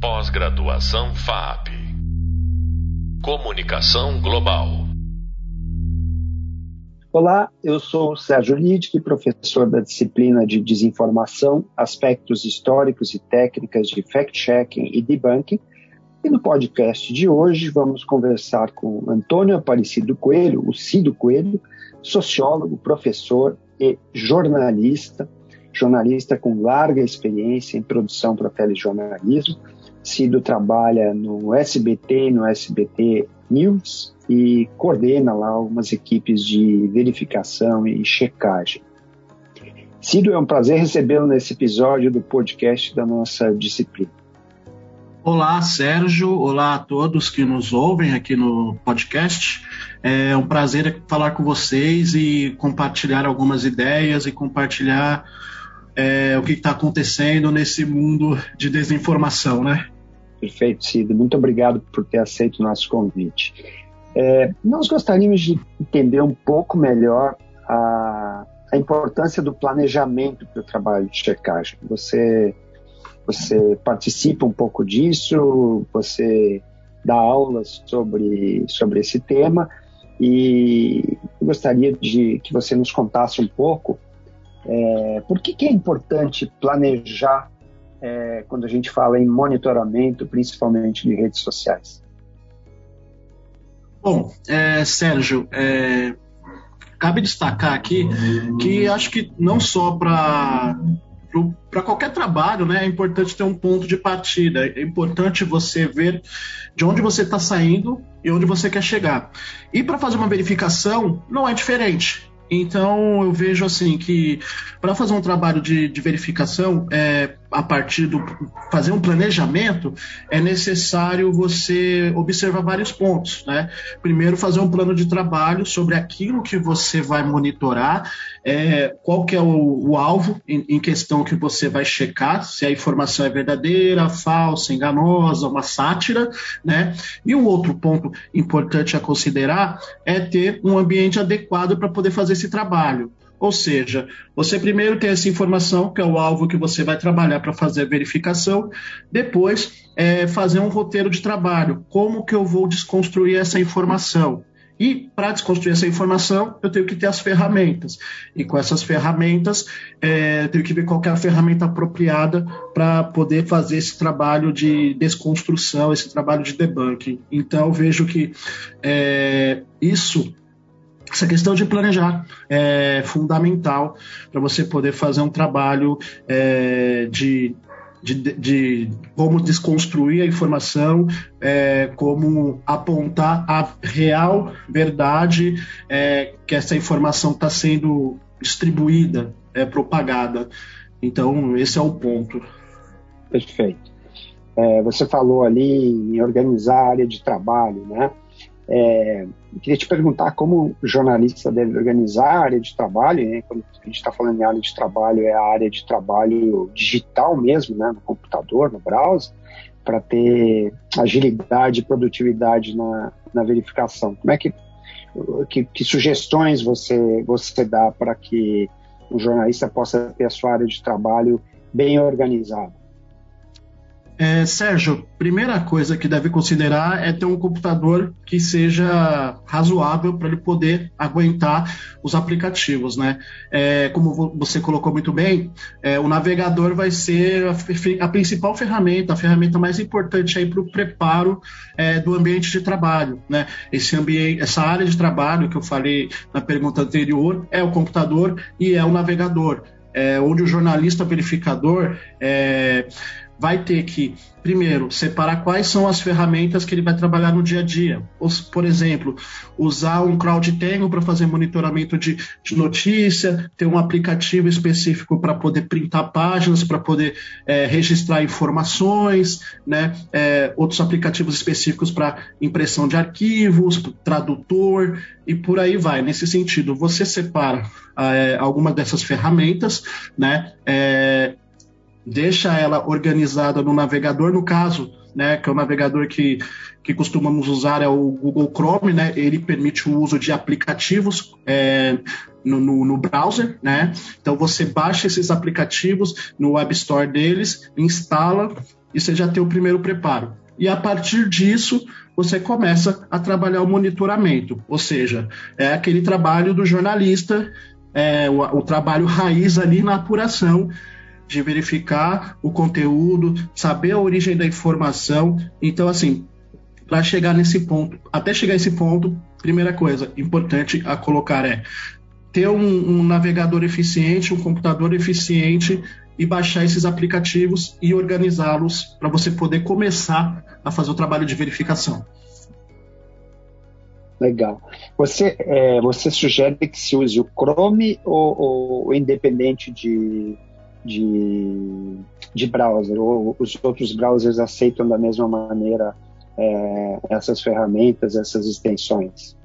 Pós-graduação FAP. Comunicação Global. Olá, eu sou Sérgio Lidic, professor da disciplina de Desinformação, Aspectos Históricos e Técnicas de Fact-Checking e Debunking. E no podcast de hoje vamos conversar com Antônio Aparecido Coelho, o Cido Coelho, sociólogo, professor e jornalista, jornalista com larga experiência em produção para telejornalismo, Cido trabalha no SBT no SBT News e coordena lá algumas equipes de verificação e checagem. Cido, é um prazer recebê-lo nesse episódio do podcast da nossa disciplina. Olá, Sérgio. Olá a todos que nos ouvem aqui no podcast. É um prazer falar com vocês e compartilhar algumas ideias e compartilhar é, o que está acontecendo nesse mundo de desinformação, né? Perfeito, Cid. Muito obrigado por ter aceito o nosso convite. É, nós gostaríamos de entender um pouco melhor a, a importância do planejamento para o trabalho de checagem. Você, você participa um pouco disso, você dá aulas sobre, sobre esse tema e gostaria de que você nos contasse um pouco é, por que, que é importante planejar é, quando a gente fala em monitoramento, principalmente de redes sociais? Bom, é, Sérgio, é, cabe destacar aqui que acho que não só para para qualquer trabalho, né, é importante ter um ponto de partida. É importante você ver de onde você está saindo e onde você quer chegar. E para fazer uma verificação, não é diferente. Então eu vejo assim que para fazer um trabalho de, de verificação, é, a partir do fazer um planejamento, é necessário você observar vários pontos, né? Primeiro, fazer um plano de trabalho sobre aquilo que você vai monitorar, é, qual que é o, o alvo em, em, questão que você vai checar, se a informação é verdadeira, falsa, enganosa, uma sátira, né? E o outro ponto importante a considerar é ter um ambiente adequado para poder fazer esse trabalho. Ou seja, você primeiro tem essa informação, que é o alvo que você vai trabalhar para fazer a verificação, depois é, fazer um roteiro de trabalho. Como que eu vou desconstruir essa informação? E para desconstruir essa informação, eu tenho que ter as ferramentas. E com essas ferramentas, é, tenho que ver qual é a ferramenta apropriada para poder fazer esse trabalho de desconstrução, esse trabalho de debunking. Então, vejo que é, isso essa questão de planejar é fundamental para você poder fazer um trabalho é, de, de, de, como desconstruir a informação, é, como apontar a real verdade é, que essa informação está sendo distribuída, é, propagada. Então, esse é o ponto. Perfeito. É, você falou ali em organizar a área de trabalho, né? É, queria te perguntar como o jornalista deve organizar a área de trabalho, né? quando a gente está falando em área de trabalho, é a área de trabalho digital mesmo, né? no computador, no browser, para ter agilidade e produtividade na, na verificação. Como é que, que, que sugestões você, você dá para que o jornalista possa ter a sua área de trabalho bem organizada? É, Sérgio, primeira coisa que deve considerar é ter um computador que seja razoável para ele poder aguentar os aplicativos, né? É, como você colocou muito bem, é, o navegador vai ser a, a, principal ferramenta, a ferramenta mais importante aí para o preparo é, do ambiente de trabalho, né? Esse ambiente, essa área de trabalho que eu falei na pergunta anterior é o computador e é o navegador. É, onde o jornalista verificador é, vai ter que, primeiro, separar quais são as ferramentas que ele vai trabalhar no dia a dia. Por exemplo, usar um CrowdTangle para fazer monitoramento de, de, notícia, ter um aplicativo específico para poder printar páginas, para poder é, registrar informações, né? É, outros aplicativos específicos para impressão de arquivos, tradutor e por aí vai. Nesse sentido, você separa é, alguma dessas ferramentas, né? É, deixa ela organizada no navegador, no caso, né, que é o navegador que, que costumamos usar é o Google Chrome, né, ele permite o uso de aplicativos é, no, no, no, browser, né, então você baixa esses aplicativos no Web Store deles, instala e você já tem o primeiro preparo. E a partir disso, você começa a trabalhar o monitoramento, ou seja, é aquele trabalho do jornalista, é, o, o trabalho raiz ali na apuração, de verificar o conteúdo, saber a origem da informação. Então, assim, para chegar nesse ponto, até chegar a esse ponto, primeira coisa importante a colocar é ter um, um navegador eficiente, um computador eficiente e baixar esses aplicativos e organizá-los para você poder começar a fazer o trabalho de verificação. Legal. Você, é, você sugere que se use o Chrome ou, ou independente de, de, de browser? Ou os outros browsers aceitam da mesma maneira é, essas ferramentas, essas extensões?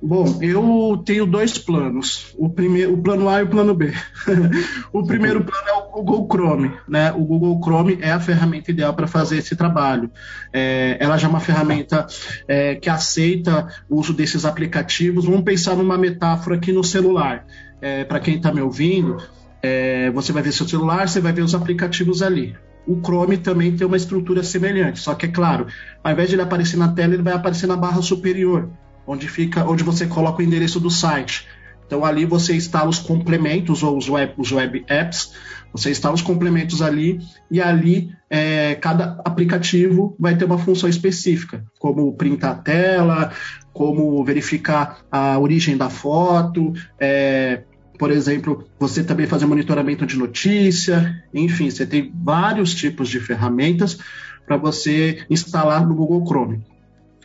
Bom, eu tenho dois planos. O primeiro, o plano A e o plano B. o primeiro plano é o Google Chrome, né? O Google Chrome é a ferramenta ideal para fazer esse trabalho. É, ela já é uma ferramenta é, que aceita o uso desses aplicativos. Vamos pensar numa metáfora aqui no celular. É, para quem está me ouvindo, é, você vai ver seu celular, você vai ver os aplicativos ali. O Chrome também tem uma estrutura semelhante, só que é claro, ao invés de ele aparecer na tela, ele vai aparecer na barra superior onde fica, onde você coloca o endereço do site. Então ali você instala os complementos ou os web, os web apps, você instala os complementos ali e ali é, cada aplicativo vai ter uma função específica, como printar a tela, como verificar a origem da foto, é, por exemplo, você também fazer monitoramento de notícia, enfim, você tem vários tipos de ferramentas para você instalar no Google Chrome.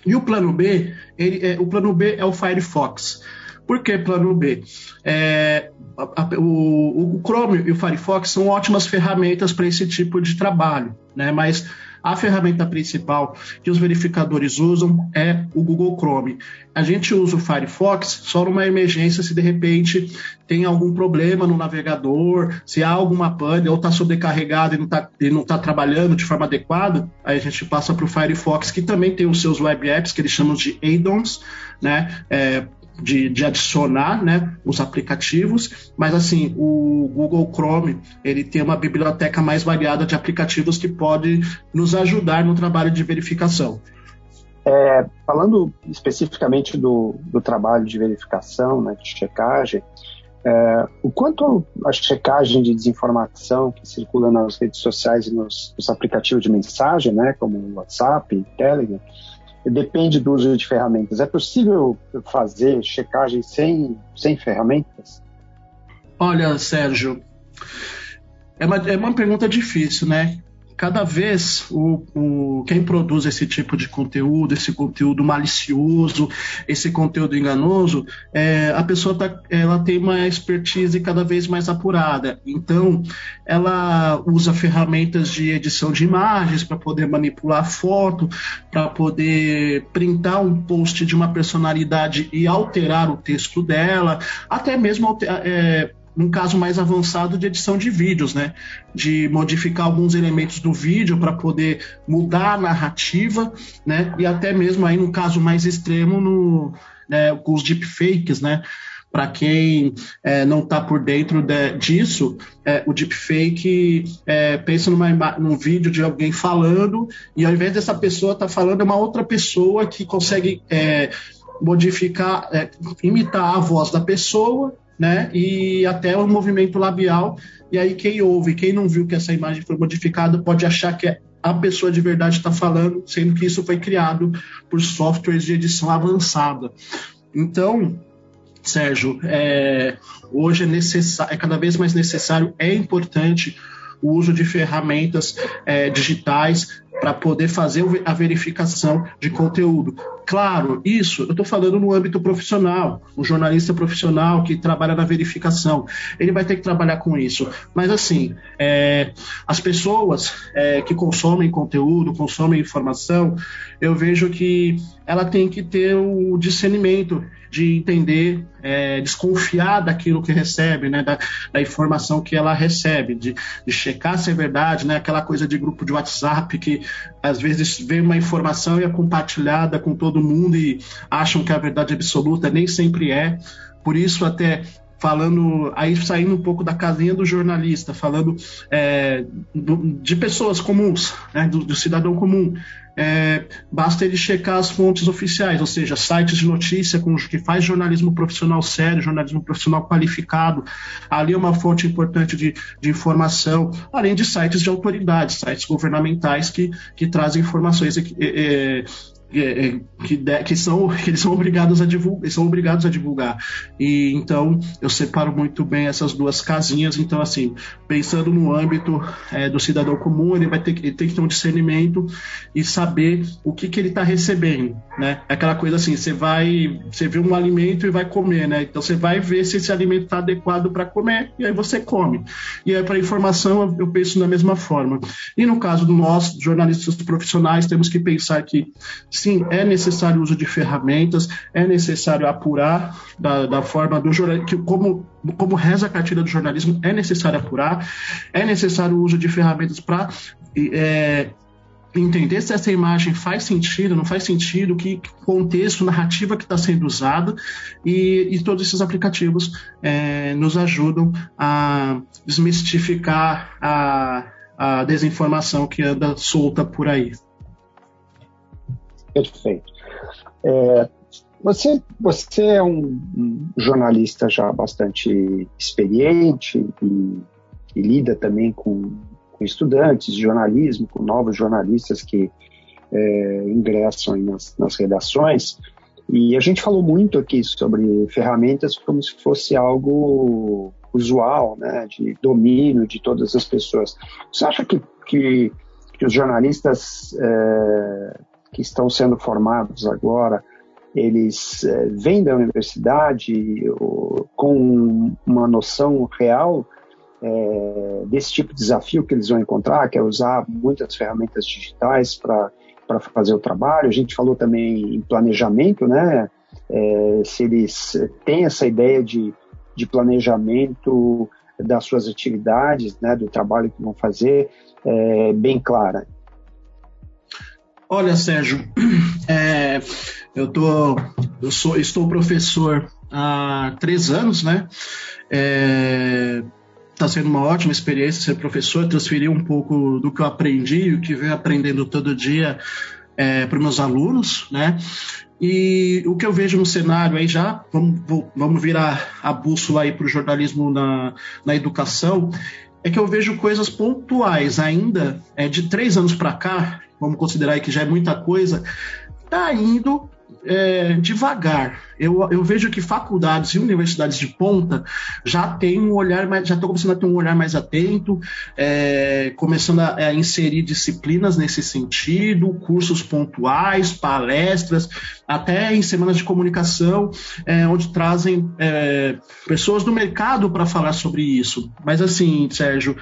E o plano B, ele, é, o plano B é o Firefox. Por que plano B? É, a, a, o, o, Chrome e o Firefox são ótimas ferramentas para esse tipo de trabalho, né? mas a ferramenta principal que os verificadores usam é o Google Chrome. A gente usa o Firefox só numa emergência se de repente tem algum problema no navegador, se há alguma pane ou está sobrecarregado e não está tá trabalhando de forma adequada, aí a gente passa para o Firefox, que também tem os seus web apps, que eles chamam de add-ons, né? É, de, de, adicionar né, os aplicativos, mas assim, o Google Chrome ele tem uma biblioteca mais variada de aplicativos que pode nos ajudar no trabalho de verificação. É, falando especificamente do, do, trabalho de verificação, né, de checagem, é, o quanto a checagem de desinformação que circula nas redes sociais e nos, nos aplicativos de mensagem, né, como o WhatsApp, Telegram, depende do uso de ferramentas. É possível fazer checagem sem, sem ferramentas? Olha, Sérgio, é uma, é uma pergunta difícil, né? Cada vez o, o, quem produz esse tipo de conteúdo, esse conteúdo malicioso, esse conteúdo enganoso, é, a pessoa tá, ela tem uma expertise cada vez mais apurada. Então, ela usa ferramentas de edição de imagens para poder manipular a foto, para poder printar um post de uma personalidade e alterar o texto dela, até mesmo é, um caso mais avançado de edição de vídeos, né? De modificar alguns elementos do vídeo para poder mudar a narrativa, né? E até mesmo aí no caso mais extremo no, né, com os deepfakes, né? Para quem é, não está por dentro de, disso, é, o deepfake é, pensa numa, num vídeo de alguém falando e ao invés dessa pessoa estar tá falando é uma outra pessoa que consegue é, modificar, é, imitar a voz da pessoa né? E até o movimento labial. E aí quem ouve, quem não viu que essa imagem foi modificada, pode achar que a pessoa de verdade está falando, sendo que isso foi criado por softwares de edição avançada. Então, Sérgio, é, hoje é, é cada vez mais necessário, é importante o uso de ferramentas é, digitais para poder fazer a verificação de conteúdo. Claro, isso eu estou falando no âmbito profissional, um jornalista profissional que trabalha na verificação, ele vai ter que trabalhar com isso. Mas assim, é, as pessoas é, que consomem conteúdo, consomem informação, eu vejo que ela tem que ter o discernimento de entender, é, desconfiar daquilo que recebe, né, da, da informação que ela recebe, de, de, checar se é verdade, né, aquela coisa de grupo de WhatsApp que às vezes vem uma informação e é compartilhada com todo mundo e acham que a verdade absoluta nem sempre é. Por isso até falando, aí saindo um pouco da casinha do jornalista, falando é, do, de pessoas comuns, né, do, do cidadão comum. É, basta ele checar as fontes oficiais, ou seja, sites de notícia com, que faz jornalismo profissional sério, jornalismo profissional qualificado. Ali é uma fonte importante de, de informação, além de sites de autoridades, sites governamentais que, que trazem informações é, é, é, que, que, são, que eles são obrigados a divulgar, são obrigados a divulgar. E então eu separo muito bem essas duas casinhas. Então, assim, pensando no âmbito é, do cidadão comum, ele vai ter, ele tem que ter um discernimento e saber o que, que ele está recebendo. Né? É aquela coisa assim, você vai, você vê um alimento e vai comer, né? Então você vai ver se esse alimento está adequado para comer e aí você come. E aí para informação eu penso da mesma forma. E no caso do nós, jornalistas profissionais, temos que pensar que sim, é necessário o uso de ferramentas, é necessário apurar da, da forma do jornalismo, como, como reza a cartilha do jornalismo, é necessário apurar, é necessário o uso de ferramentas para é, entender se essa imagem faz sentido, não faz sentido, que contexto, narrativa que está sendo usada, e, e, todos esses aplicativos é, nos ajudam a desmistificar a, a desinformação que anda solta por aí. Perfeito. É, você, você é um, jornalista já bastante experiente e, e lida também com, com, estudantes de jornalismo, com novos jornalistas que é, ingressam nas, nas redações. E a gente falou muito aqui sobre ferramentas como se fosse algo usual, né, de domínio de todas as pessoas. Você acha que, que, que os jornalistas é, que estão sendo formados agora, eles é, vêm da universidade com uma noção real é, desse tipo de desafio que eles vão encontrar, que é usar muitas ferramentas digitais para fazer o trabalho. A gente falou também em planejamento, né? É, se eles têm essa ideia de, de planejamento das suas atividades, né, do trabalho que vão fazer, é, bem clara. Olha, Sérgio, é, eu, tô, eu sou, estou professor há três anos, né? Está é, sendo uma ótima experiência ser professor, transferir um pouco do que eu aprendi e o que venho aprendendo todo dia é, para meus alunos, né? E o que eu vejo no cenário aí já, vamos, vamos virar a bússola aí para o jornalismo na, na educação, é que eu vejo coisas pontuais ainda, é, de três anos para cá, vamos considerar que já é muita coisa, está indo é, devagar. Eu, eu, vejo que faculdades e universidades de ponta já têm um olhar mais, já estão começando a ter um olhar mais atento, é, começando a, a, inserir disciplinas nesse sentido, cursos pontuais, palestras, até em semanas de comunicação, é, onde trazem é, pessoas do mercado para falar sobre isso. Mas assim, Sérgio,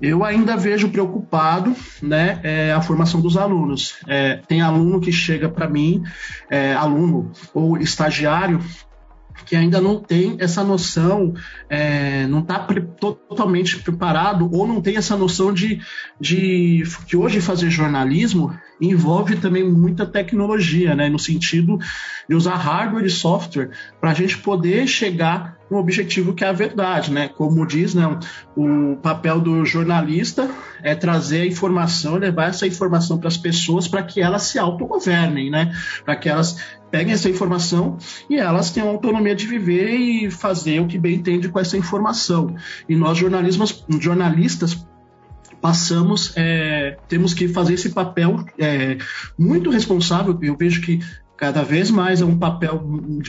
eu ainda vejo preocupado né, é, a formação dos alunos. É, tem aluno que chega para mim, é, aluno ou estagiário, que ainda não tem essa noção, é, não está pre totalmente preparado ou não tem essa noção de, de que hoje fazer jornalismo envolve também muita tecnologia, né, no sentido de usar hardware e software para a gente poder chegar no objetivo que é a verdade, né? Como diz, né, o papel do jornalista é trazer a informação, levar essa informação para as pessoas para que elas se autogovernem, né? Para que elas peguem essa informação e elas tenham autonomia de viver e fazer o que bem entende com essa informação. E nós jornalistas passamos, é, temos que fazer esse papel é, muito responsável. Eu vejo que cada vez mais é um papel,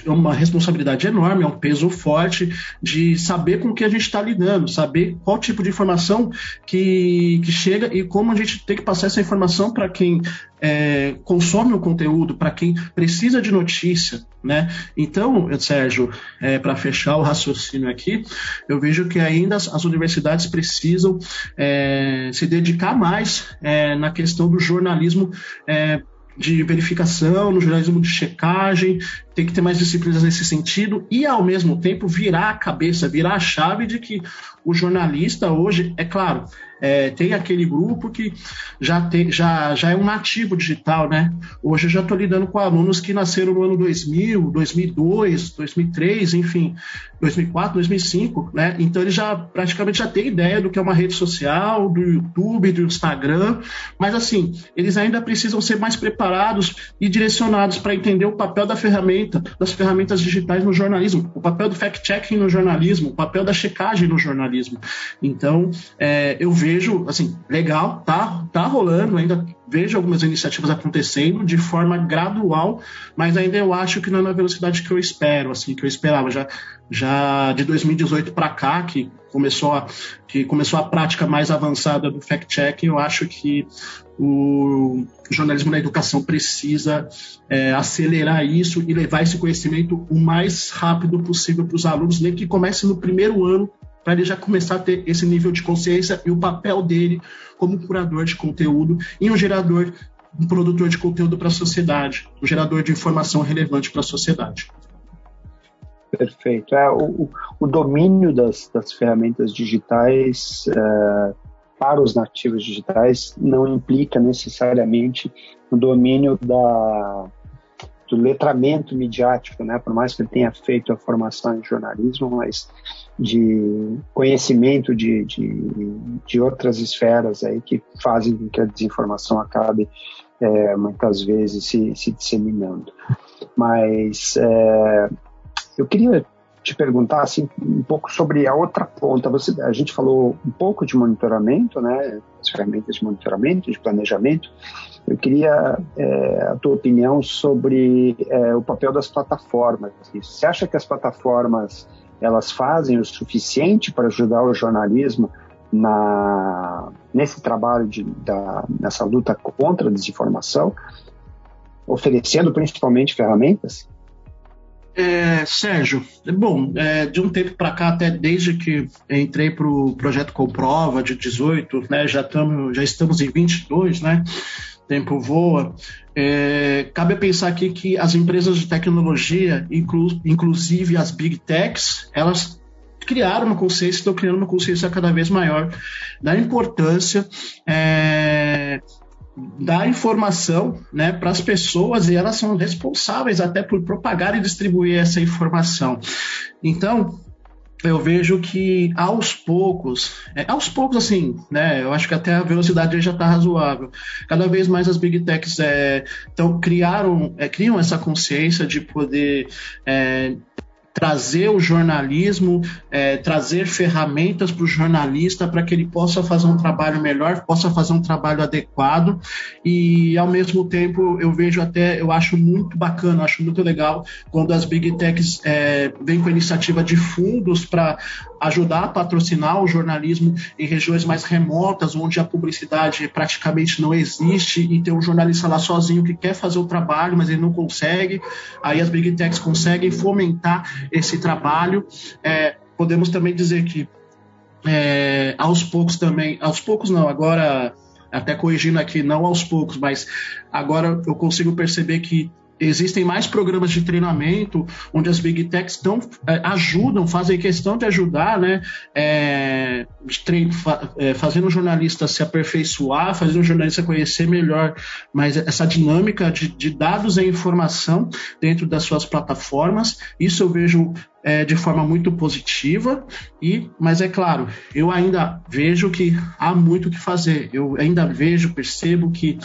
é uma responsabilidade enorme, é um peso forte de saber com que a gente está lidando, saber qual tipo de informação que, que chega e como a gente tem que passar essa informação para quem é, consome o conteúdo, para quem precisa de notícia, né? Então, Sérgio, é, para fechar o raciocínio aqui, eu vejo que ainda as, as universidades precisam é, se dedicar mais é, na questão do jornalismo é, de verificação, no jornalismo de checagem, tem que ter mais disciplinas nesse sentido e, ao mesmo tempo, virar a cabeça, virar a chave de que o jornalista hoje, é claro, é, tem aquele grupo que já, tem, já, já é um nativo digital, né? Hoje eu já estou lidando com alunos que nasceram no ano 2000, 2002, 2003, enfim. 2004, 2005, né? Então ele já praticamente já tem ideia do que é uma rede social, do YouTube, do Instagram, mas assim, eles ainda precisam ser mais preparados e direcionados para entender o papel da ferramenta, das ferramentas digitais no jornalismo, o papel do fact-checking no jornalismo, o papel da checagem no jornalismo. Então, é, eu vejo, assim, legal, tá, tá rolando, ainda vejo algumas iniciativas acontecendo de forma gradual, mas ainda eu acho que não é na velocidade que eu espero, assim, que eu esperava. Já, já de 2018 para cá, que começou, a, que começou a prática mais avançada do fact-checking, eu acho que o jornalismo na educação precisa é, acelerar isso e levar esse conhecimento o mais rápido possível para os alunos, nem que comece no primeiro ano para ele já começar a ter esse nível de consciência e o papel dele como curador de conteúdo e um gerador, um produtor de conteúdo para a sociedade, um gerador de informação relevante para a sociedade. Perfeito. É, o, o domínio das, das ferramentas digitais é, para os nativos digitais não implica necessariamente o domínio da, do letramento midiático, né? por mais que ele tenha feito a formação em jornalismo, mas de conhecimento de, de, de outras esferas aí que fazem com que a desinformação acabe é, muitas vezes se, se disseminando. Mas é, eu queria te perguntar assim um pouco sobre a outra ponta. Você, a gente falou um pouco de monitoramento, né? As ferramentas de monitoramento, de planejamento. Eu queria é, a tua opinião sobre é, o papel das plataformas. Você acha que as plataformas elas fazem o suficiente para ajudar o jornalismo na, nesse trabalho de, da, nessa luta contra a desinformação, oferecendo principalmente ferramentas? É, Sérgio, bom, é, de um tempo para cá, até desde que entrei para o projeto Comprova de 18, né, já, tamo, já estamos em 22, né, tempo voa, é, cabe pensar aqui que as empresas de tecnologia, inclu, inclusive as big techs, elas criaram uma consciência, estão criando uma consciência cada vez maior da importância é, da informação né, para as pessoas e elas são responsáveis até por propagar e distribuir essa informação. Então, eu vejo que aos poucos, é, aos poucos assim, né? Eu acho que até a velocidade já está razoável. Cada vez mais as big techs é, então, criaram, é, criam essa consciência de poder é, trazer o jornalismo, é, trazer ferramentas para o jornalista para que ele possa fazer um trabalho melhor, possa fazer um trabalho adequado e ao mesmo tempo eu vejo até, eu acho muito bacana, acho muito legal quando as big techs é, vêm com a iniciativa de fundos para ajudar a patrocinar o jornalismo em regiões mais remotas, onde a publicidade praticamente não existe e tem um jornalista lá sozinho que quer fazer o trabalho, mas ele não consegue. Aí as big techs conseguem fomentar esse trabalho. É, podemos também dizer que é, aos poucos também, aos poucos não, agora até corrigindo aqui, não aos poucos, mas agora eu consigo perceber que existem mais programas de treinamento onde as big techs tão, é, ajudam, fazem questão de ajudar, né? É, fa, é, fazendo o jornalista se aperfeiçoar, fazendo o jornalista conhecer melhor, mas essa dinâmica de, de dados e informação dentro das suas plataformas, isso eu vejo é, de forma muito positiva, e, mas é claro, eu ainda vejo que há muito o que fazer. Eu ainda vejo, percebo que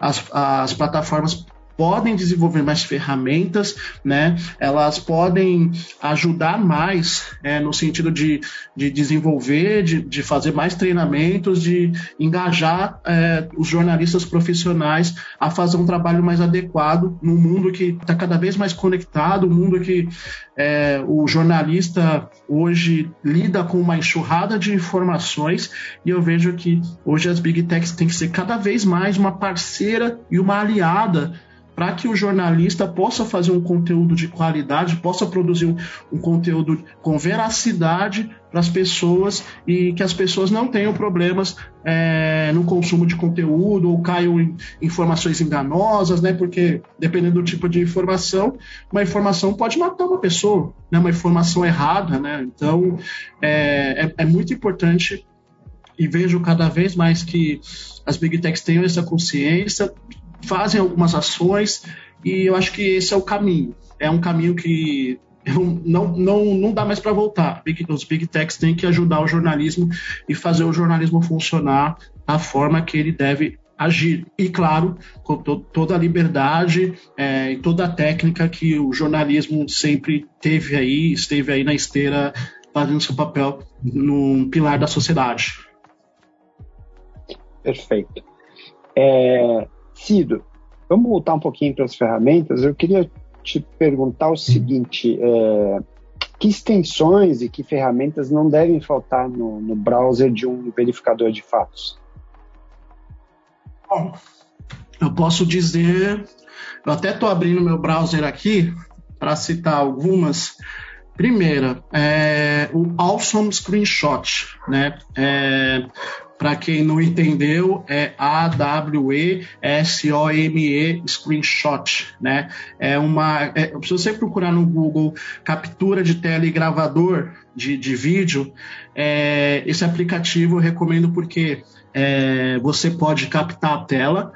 as, as plataformas podem desenvolver mais ferramentas, né? Elas podem ajudar mais é, no sentido de, de desenvolver, de, de fazer mais treinamentos, de engajar é, os jornalistas profissionais a fazer um trabalho mais adequado no mundo que está cada vez mais conectado, um mundo que é, o jornalista hoje lida com uma enxurrada de informações e eu vejo que hoje as big techs têm que ser cada vez mais uma parceira e uma aliada para que o jornalista possa fazer um conteúdo de qualidade, possa produzir um, um conteúdo com veracidade para as pessoas e que as pessoas não tenham problemas é, no consumo de conteúdo ou caiam em informações enganosas, né? Porque dependendo do tipo de informação, uma informação pode matar uma pessoa, né? Uma informação errada, né? Então é, é, é muito importante e vejo cada vez mais que as big techs tenham essa consciência fazem algumas ações e eu acho que esse é o caminho. É um caminho que não, não, não dá mais para voltar. Os big techs têm que ajudar o jornalismo e fazer o jornalismo funcionar da forma que ele deve agir. E, claro, com to toda a liberdade é, e toda a técnica que o jornalismo sempre teve aí, esteve aí na esteira, fazendo seu papel num pilar da sociedade. Perfeito. É, Cido, vamos voltar um pouquinho para as ferramentas. Eu queria te perguntar o seguinte: é, que extensões e que ferramentas não devem faltar no, no browser de um verificador de fatos? Bom, eu posso dizer, eu até estou abrindo meu browser aqui para citar algumas. Primeira, é, o Awesome Screenshot, né? É, para quem não entendeu, é A-W-E-S-O-M-E Screenshot, né? É uma. É, se você procurar no Google captura de tela e gravador de, de vídeo, é, esse aplicativo eu recomendo porque é, você pode captar a tela.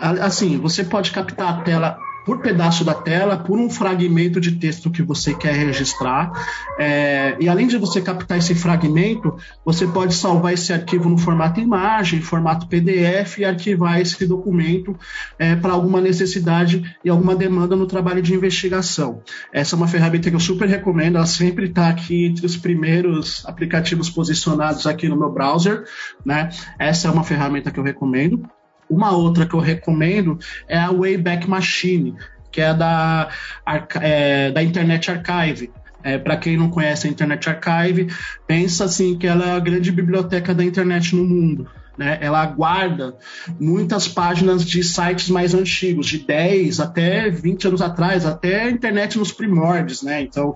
Assim, você pode captar a tela por pedaço da tela, por um fragmento de texto que você quer registrar. É, e além de você captar esse fragmento, você pode salvar esse arquivo no formato imagem, formato PDF e arquivar esse documento é, para alguma necessidade e alguma demanda no trabalho de investigação. Essa é uma ferramenta que eu super recomendo, ela sempre está aqui entre os primeiros aplicativos posicionados aqui no meu browser. Né? Essa é uma ferramenta que eu recomendo. Uma outra que eu recomendo é a Wayback Machine, que é da, é, da Internet Archive. É, Para quem não conhece a Internet Archive, pensa assim que ela é a grande biblioteca da internet no mundo. Né? Ela guarda muitas páginas de sites mais antigos, de 10 até 20 anos atrás, até a internet nos primórdios. Né? Então,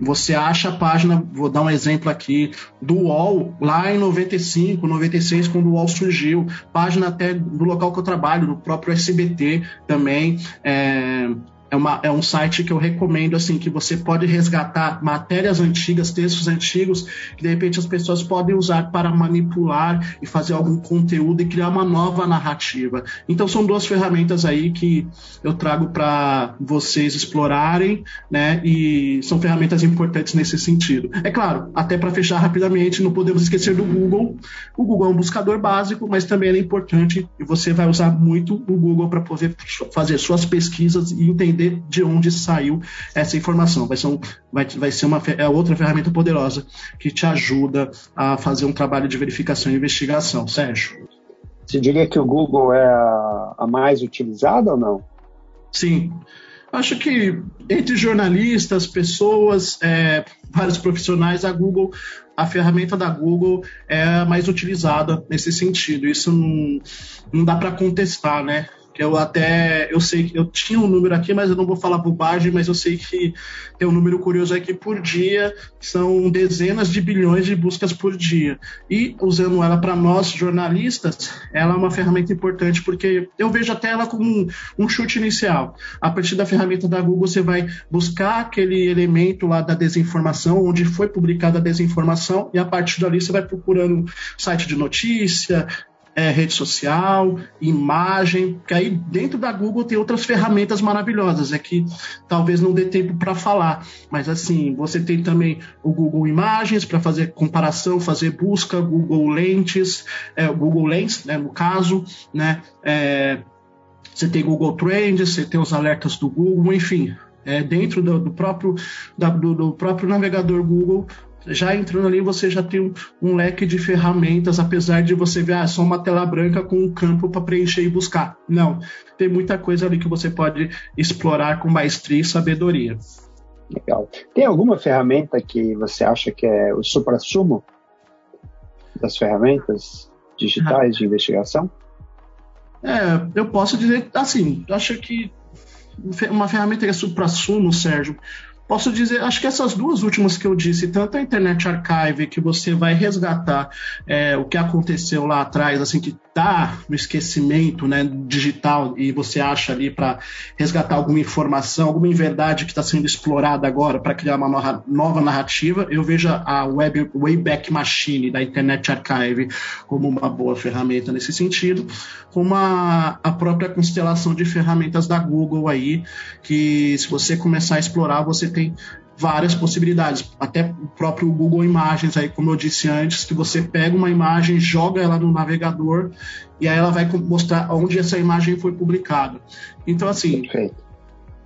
você acha a página, vou dar um exemplo aqui, do UOL, lá em 95, 96, quando o UOL surgiu, página até do local que eu trabalho, no próprio SBT também. É, é, uma, é um site que eu recomendo, assim, que você pode resgatar matérias antigas, textos antigos, que de repente as pessoas podem usar para manipular e fazer algum conteúdo e criar uma nova narrativa. Então são duas ferramentas aí que eu trago para vocês explorarem, né? E são ferramentas importantes nesse sentido. É claro, até para fechar rapidamente, não podemos esquecer do Google. O Google é um buscador básico, mas também é importante e você vai usar muito o Google para poder fazer suas pesquisas e entender entender de onde saiu essa informação. Vai ser, um, vai, vai ser uma é outra ferramenta poderosa que te ajuda a fazer um trabalho de verificação e investigação. Sérgio? Você diria que o Google é a, a mais utilizada ou não? Sim. Acho que entre jornalistas, pessoas, é, vários profissionais, a Google, a ferramenta da Google é a mais utilizada nesse sentido. Isso não, não dá para contestar, né? Eu até, eu sei que eu tinha um número aqui, mas eu não vou falar bobagem, mas eu sei que tem um número curioso aqui por dia, são dezenas de bilhões de buscas por dia. E usando ela para nós jornalistas, ela é uma ferramenta importante porque eu vejo até ela como um, um chute inicial. A partir da ferramenta da Google, você vai buscar aquele elemento lá da desinformação, onde foi publicada a desinformação, e a partir dali você vai procurando site de notícia, é, rede social, imagem, que aí dentro da Google tem outras ferramentas maravilhosas, é que talvez não dê tempo para falar, mas assim, você tem também o Google Imagens para fazer comparação, fazer busca, Google Lentes, é, Google Lens, né, no caso, né, é, você tem Google Trends, você tem os alertas do Google, enfim, é, dentro do, do próprio, da, do, do, próprio navegador Google, já entrando ali, você já tem um, um, leque de ferramentas, apesar de você ver ah, só uma tela branca com um campo para preencher e buscar. Não, tem muita coisa ali que você pode explorar com maestria e sabedoria. Legal. Tem alguma ferramenta que você acha que é o supra-sumo das ferramentas digitais ah. de investigação? É, eu posso dizer assim, acho que uma ferramenta que é supra-sumo, Sérgio, Posso dizer, acho que essas duas últimas que eu disse, tanto a Internet Archive, que você vai resgatar é, o que aconteceu lá atrás, assim, que está no esquecimento né, digital e você acha ali para resgatar alguma informação, alguma inverdade que está sendo explorada agora para criar uma nova narrativa, eu vejo a Web, Wayback Machine da Internet Archive como uma boa ferramenta nesse sentido, como a, a própria constelação de ferramentas da Google aí, que se você começar a explorar, você tem várias possibilidades. Até o próprio Google Imagens, aí, como eu disse antes, que você pega uma imagem, joga ela no navegador e aí ela vai mostrar onde essa imagem foi publicada. Então, assim,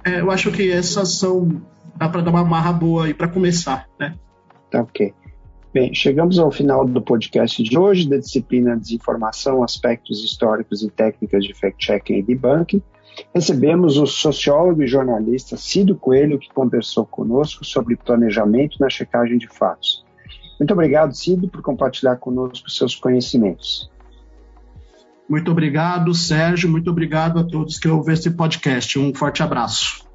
é, eu acho que essas são. dá para dar uma marra boa aí para começar, né? Tá ok. Bem, chegamos ao final do podcast de hoje, da disciplina Desinformação, Aspectos Históricos e Técnicas de Fact-Checking e Debunking. Recebemos o sociólogo e jornalista Cido Coelho, que conversou conosco sobre planejamento na checagem de fatos. Muito obrigado, Cido, por compartilhar conosco seus conhecimentos. Muito obrigado, Sérgio. Muito obrigado a todos que ouvem esse podcast. Um forte abraço.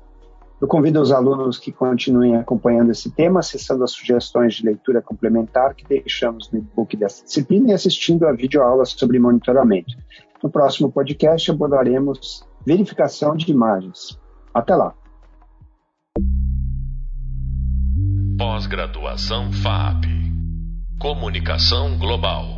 Eu convido os alunos que continuem acompanhando esse tema, acessando as sugestões de leitura complementar que deixamos no e-book dessa disciplina e assistindo a videoaulas sobre monitoramento. No próximo podcast abordaremos verificação de imagens. Até lá. Pós-graduação FAP. Comunicação Global.